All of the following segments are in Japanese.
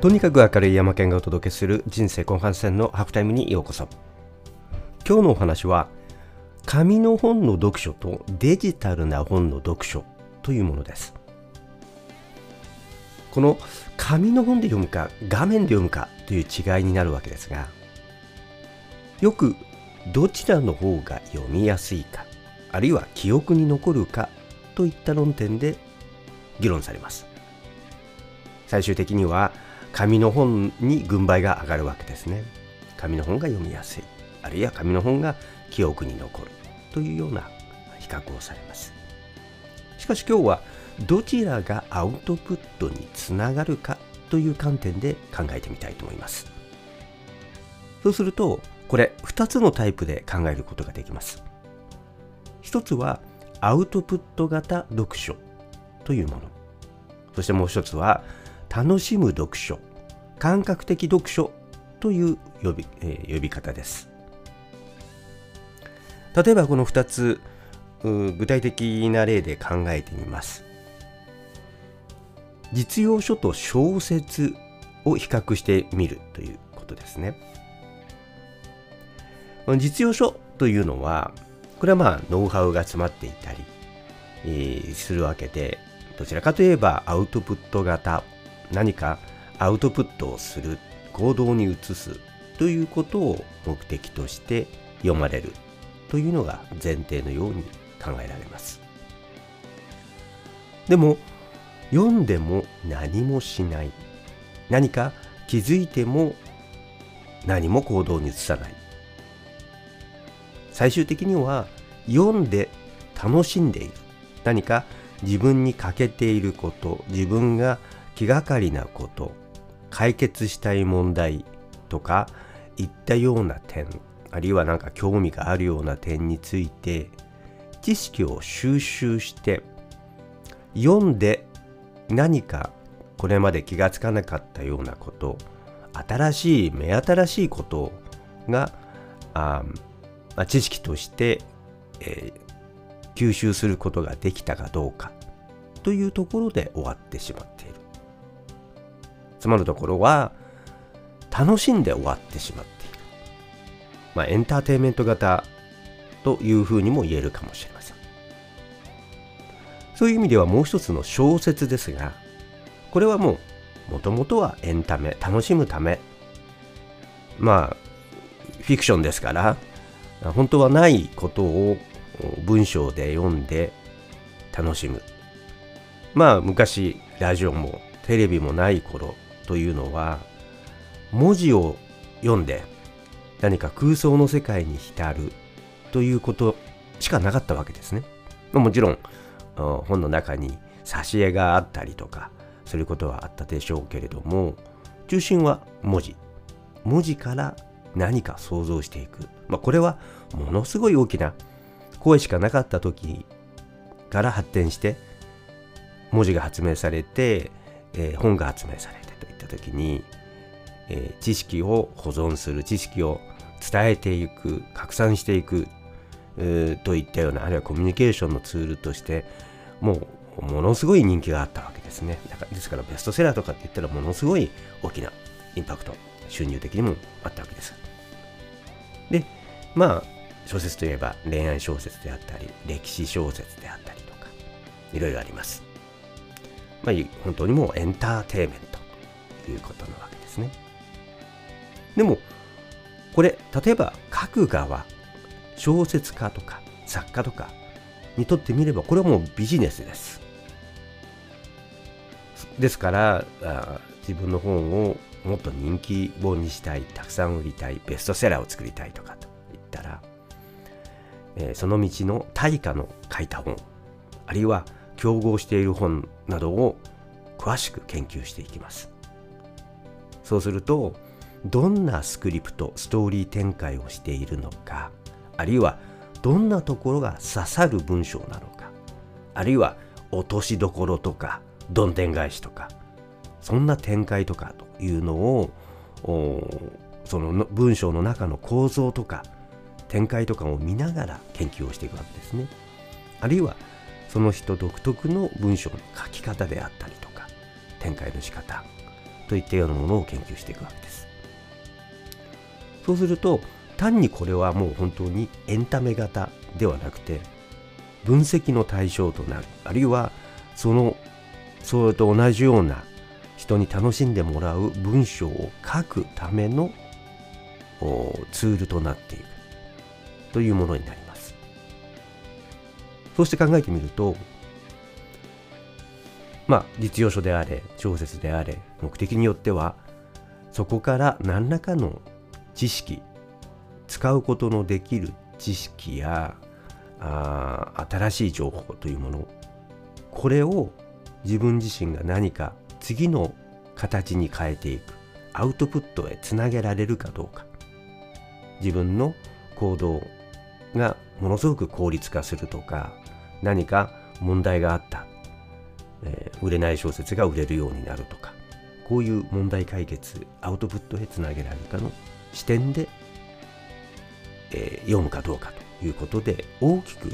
とにかく明るい山県がお届けする人生後半戦のハーフタイムにようこそ。今日のお話は紙の本の読書とデジタルな本の読書というものです。この紙の本で読むか画面で読むかという違いになるわけですがよくどちらの方が読みやすいかあるいは記憶に残るかといった論点で議論されます。最終的には紙の本に軍配が上がるわけですね。紙の本が読みやすい。あるいは紙の本が記憶に残るというような比較をされます。しかし今日はどちらがアウトプットにつながるかという観点で考えてみたいと思います。そうするとこれ2つのタイプで考えることができます。一つはアウトプット型読書というもの。そしてもう一つは楽しむ読書。感覚的読書という呼び,、えー、呼び方です。例えばこの2つ具体的な例で考えてみます。実用書と小説を比較してみるということですね。実用書というのはこれはまあノウハウが詰まっていたり、えー、するわけでどちらかといえばアウトプット型何かアウトプットをする行動に移すということを目的として読まれるというのが前提のように考えられます。でも読んでも何もしない。何か気づいても何も行動に移さない。最終的には読んで楽しんでいる。何か自分に欠けていること自分が気がかりなこと解決したい問題とかいったような点あるいは何か興味があるような点について知識を収集して読んで何かこれまで気がつかなかったようなこと新しい目新しいことがあ知識として、えー、吸収することができたかどうかというところで終わってしまっている。つまるところは楽しんで終わってしまっている、まあ、エンターテインメント型というふうにも言えるかもしれません。そういう意味ではもう一つの小説ですがこれはもうもともとはエンタメ楽しむため。まあフィクションですから本当はないことを文章で読んで楽しむ。まあ昔ラジオもテレビもない頃というのは文字を読んで何か空想の世界に浸るということしかなかったわけですね。もちろん本の中に挿絵があったりとかすることはあったでしょうけれども中心は文字。文字から何か想像していく、まあ、これはものすごい大きな声しかなかった時から発展して文字が発明されて、えー、本が発明された時に、えー、知識を保存する知識を伝えていく拡散していく、といったようなあるいはコミュニケーションのツールとしてもうものすごい人気があったわけですね。だからですからベストセラーとかって言ったらものすごい大きなインパクト収入的にもあったわけです。でまあ小説といえば恋愛小説であったり歴史小説であったりとかいろいろあります。まあ本当にもうエンターテイメント。いうことなわけですね。でもこれ例えば書く側小説家とか作家とかにとってみればこれはもうビジネスです。ですからあ自分の本をもっと人気本にしたいたくさん売りたいベストセラーを作りたいとかと言ったら、えー、その道の大家の書いた本あるいは競合している本などを詳しく研究していきます。そうするとどんなスクリプトストーリー展開をしているのかあるいはどんなところが刺さる文章なのかあるいは落としどころとかどんでん返しとかそんな展開とかというのをその文章の中の構造とか展開とかを見ながら研究をしていくわけですね。あるいはその人独特の文章の書き方であったりとか展開の仕方といったようなものを研究していくわけです。そうすると単にこれはもう本当にエンタメ型ではなくて分析の対象となるあるいはそのそれと同じような人に楽しんでもらう文章を書くためのツールとなっていく。というものになります。そして考えてみるとまあ実用書であれ小説であれ目的によってはそこから何らかの知識使うことのできる知識やあ新しい情報というものこれを自分自身が何か次の形に変えていくアウトプットへつなげられるかどうか。自分の行動がものすごく効率化するとか何か問題があった、えー、売れない小説が売れるようになるとかこういう問題解決アウトプットへつなげられるかの視点で、えー、読むかどうかということで大きく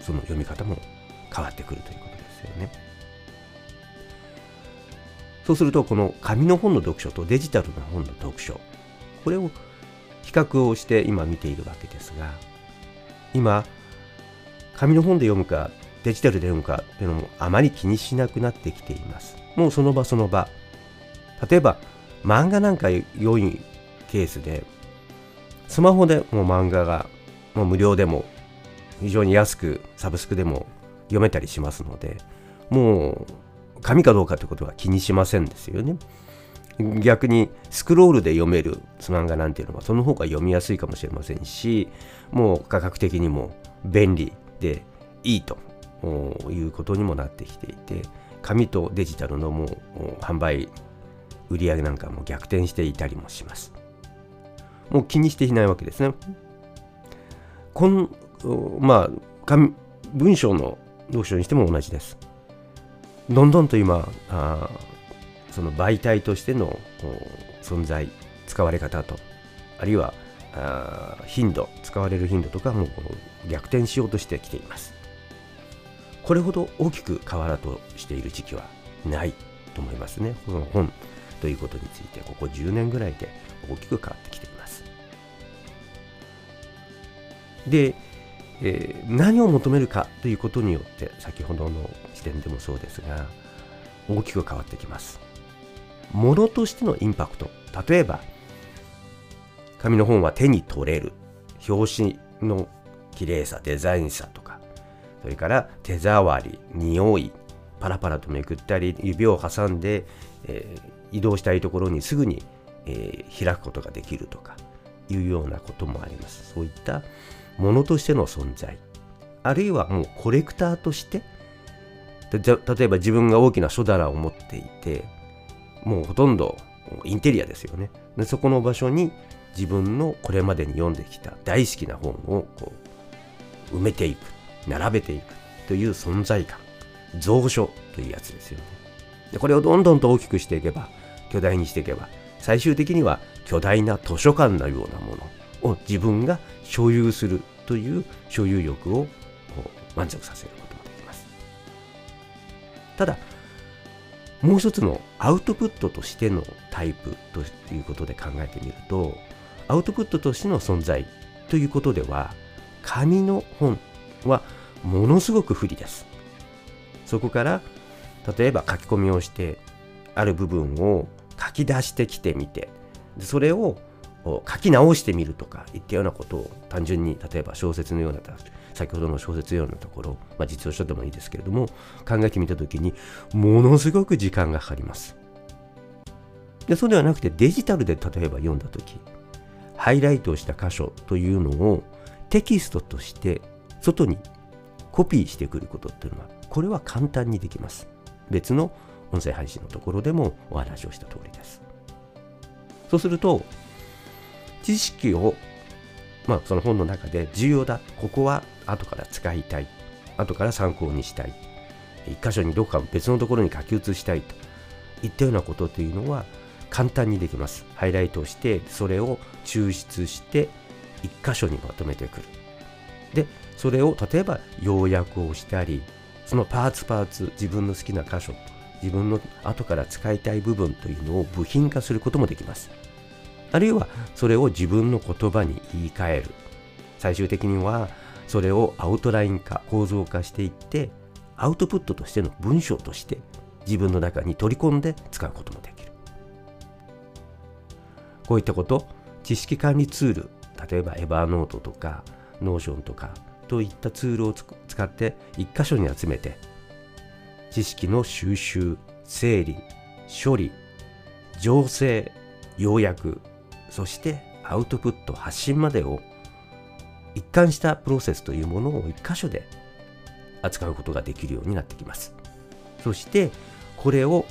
その読み方も変わってくるということですよね。そうするとこの紙の本の読書とデジタルの本の読書これを比較をして今見ているわけですが今紙の本で読むかデジタルで読むかというのもあまり気にしなくなってきています。もうその場その場。例えば漫画なんか良いケースでスマホでもう漫画がもう無料でも非常に安くサブスクでも読めたりしますのでもう紙かどうかということは気にしませんですよね。逆にスクロールで読める漫画なんていうのはその方が読みやすいかもしれませんしもう価格的にも便利でいいと。いうことにもなってきていて紙とデジタルのもう販売売上なんかも逆転していたりもします。もう気にしていないわけですね。このまあ文章の読書にしても同じです。どんどんと今あその媒体としての存在使われ方とあるいはあ頻度使われる頻度とかも逆転しようとしてきています。これほど大きく変わらとしている時期はないと思いますね。この本ということについてここ10年ぐらいで大きく変わってきています。で、えー、何を求めるかということによって先ほどの時点でもそうですが大きく変わってきます。ものとしてのインパクト。例えば紙の本は手に取れる。表紙の綺麗さデザインさとかそれから手触り匂いパラパラとめくったり指を挟んで、えー、移動したいところにすぐに、えー、開くことができるとかいうようなこともあります。そういったものとしての存在。あるいはもうコレクターとして例えば自分が大きな書棚を持っていてもうほとんどインテリアですよね。でそこの場所に自分のこれまでに読んできた大好きな本をこう埋めていく。並べていくという存在感蔵書というやつですよね。でこれをどんどんと大きくしていけば巨大にしていけば最終的には巨大な図書館のようなものを自分が所有するという所有欲を満足させることもできます。ただもう一つのアウトプットとしてのタイプということで考えてみるとアウトプットとしての存在ということでは紙の本はものすごく不利です。そこから例えば書き込みをしてある部分を書き出してきてみてそれを書き直してみるとかいったようなことを単純に例えば小説のような先ほどの小説のようなところ、まあ、実用書でもいいですけれども考えてみた時にものすごく時間がかかります。でそうではなくてデジタルで例えば読んだ時ハイライトをした箇所というのをテキストとして外にコピーしてくることっていうのはこれは簡単にできます。別の音声配信のところでもお話をした通りです。そうすると知識をまあその本の中で重要だ。ここは後から使いたい。後から参考にしたい。一箇所にどこか別のところに書き写したいと。いったようなことというのは簡単にできます。ハイライトをしてそれを抽出して一箇所にまとめてくる。でそれを例えば要約をしたりそのパーツパーツ自分の好きな箇所自分の後から使いたい部分というのを部品化することもできます。あるいはそれを自分の言葉に言い換える。最終的にはそれをアウトライン化構造化していってアウトプットとしての文章として自分の中に取り込んで使うこともできる。こういったこと知識管理ツール例えば Evernote とか Notion とかといったツールを使って一箇所に集めて知識の収集整理処理醸成要約そしてアウトプット発信までを一貫したプロセスというものを一箇所で扱うことができるようになってきます。そしてこれを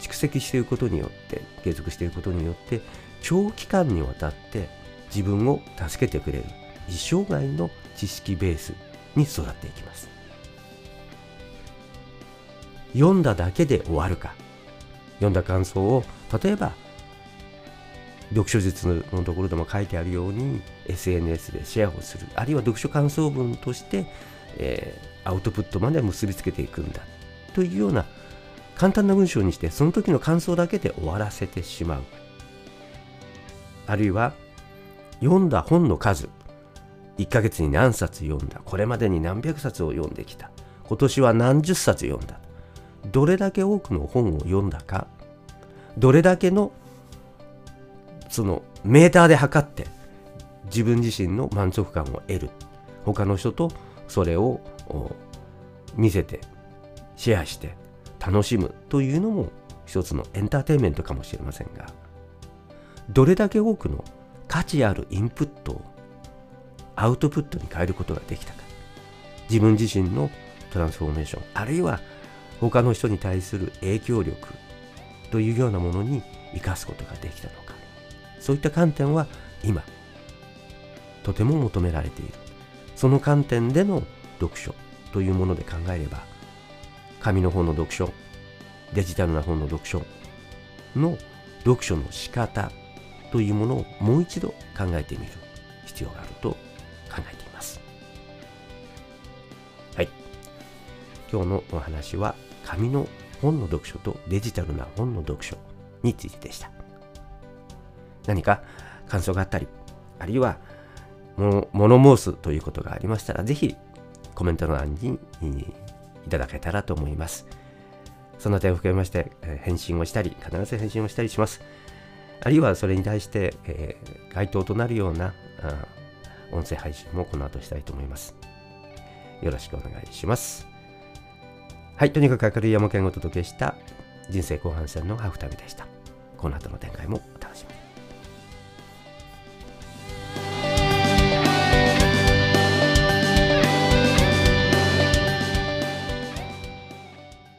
蓄積していくことによって継続していくことによって長期間にわたって自分を助けてくれる一生涯の知識ベースに育っていきます。読んだだけで終わるか。読んだ感想を例えば読書術のところでも書いてあるように SNS でシェアをする。あるいは読書感想文として、えー、アウトプットまで結びつけていくんだ。というような簡単な文章にしてその時の感想だけで終わらせてしまう。あるいは読んだ本の数。1ヶ月に何冊読んだ。これまでに何百冊を読んできた。今年は何十冊読んだ。どれだけ多くの本を読んだか。どれだけのそのメーターで測って自分自身の満足感を得る。他の人とそれを見せてシェアして楽しむ。というのも一つのエンターテインメントかもしれませんが。どれだけ多くの価値あるインプットをアウトプットに変えることができたか。自分自身のトランスフォーメーション。あるいは他の人に対する影響力というようなものに生かすことができたのか。そういった観点は今とても求められている。その観点での読書というもので考えれば紙の本の読書デジタルな本の読書の読書の仕方というものをもう一度考えてみる必要があるとはい。今日のお話は紙の本の読書とデジタルな本の読書についてでした。何か感想があったり、あるいは物申すということがありましたら、ぜひコメント欄にいただけたらと思います。その点を含めまして、返信をしたり、必ず返信をしたりします。あるいはそれに対して、えー、該当となるような音声配信もこの後したいと思います。よろしくお願いします。はい、とにかく明るい山県をお届けした人生後半戦のハーフ旅でした。この後の展開も